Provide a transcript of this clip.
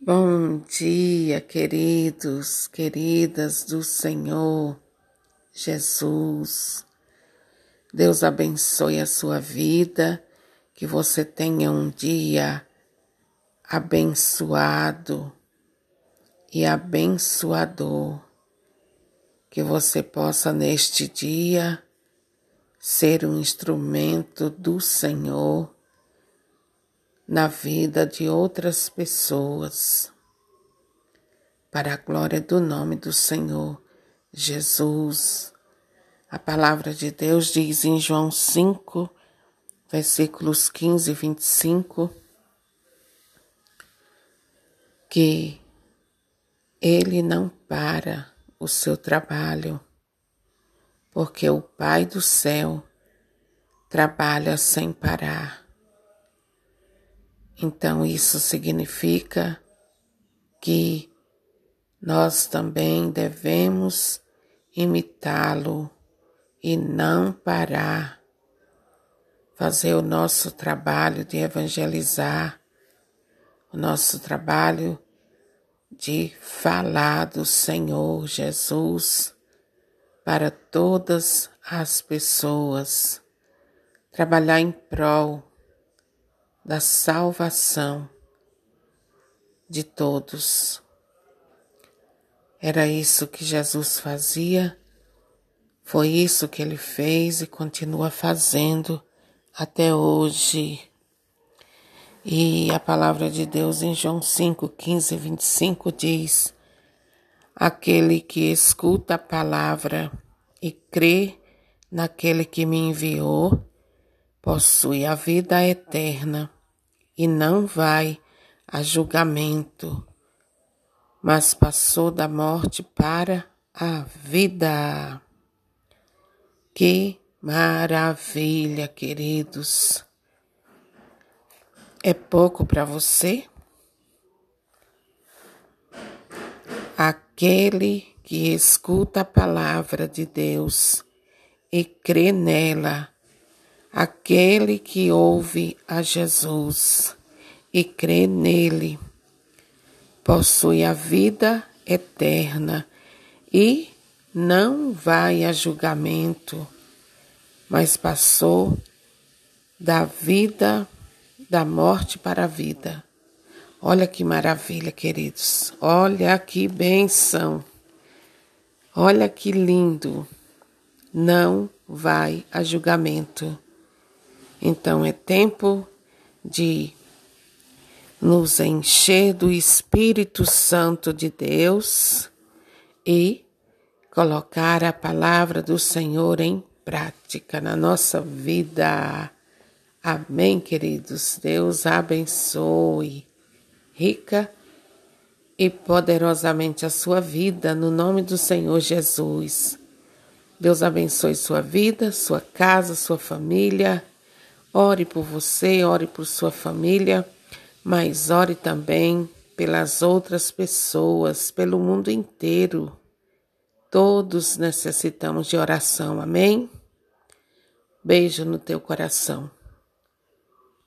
Bom dia, queridos, queridas do Senhor Jesus. Deus abençoe a sua vida, que você tenha um dia abençoado e abençoador. Que você possa neste dia ser um instrumento do Senhor na vida de outras pessoas. Para a glória do nome do Senhor Jesus. A palavra de Deus diz em João 5, versículos 15 e 25, que ele não para o seu trabalho, porque o Pai do céu trabalha sem parar. Então, isso significa que nós também devemos imitá-lo e não parar, fazer o nosso trabalho de evangelizar, o nosso trabalho de falar do Senhor Jesus para todas as pessoas, trabalhar em prol da salvação de todos. Era isso que Jesus fazia, foi isso que ele fez e continua fazendo até hoje. E a palavra de Deus em João 5, 15 e 25 diz: Aquele que escuta a palavra e crê naquele que me enviou, possui a vida eterna e não vai a julgamento, mas passou da morte para a vida. Que maravilha, queridos! É pouco para você? Aquele que escuta a palavra de Deus e crê nela Aquele que ouve a Jesus e crê nele possui a vida eterna e não vai a julgamento, mas passou da vida, da morte para a vida. Olha que maravilha, queridos. Olha que benção. Olha que lindo. Não vai a julgamento então é tempo de nos encher do Espírito Santo de Deus e colocar a palavra do Senhor em prática na nossa vida. Amém, queridos. Deus abençoe rica e poderosamente a sua vida no nome do Senhor Jesus. Deus abençoe sua vida, sua casa, sua família Ore por você, ore por sua família, mas ore também pelas outras pessoas, pelo mundo inteiro. Todos necessitamos de oração, amém? Beijo no teu coração.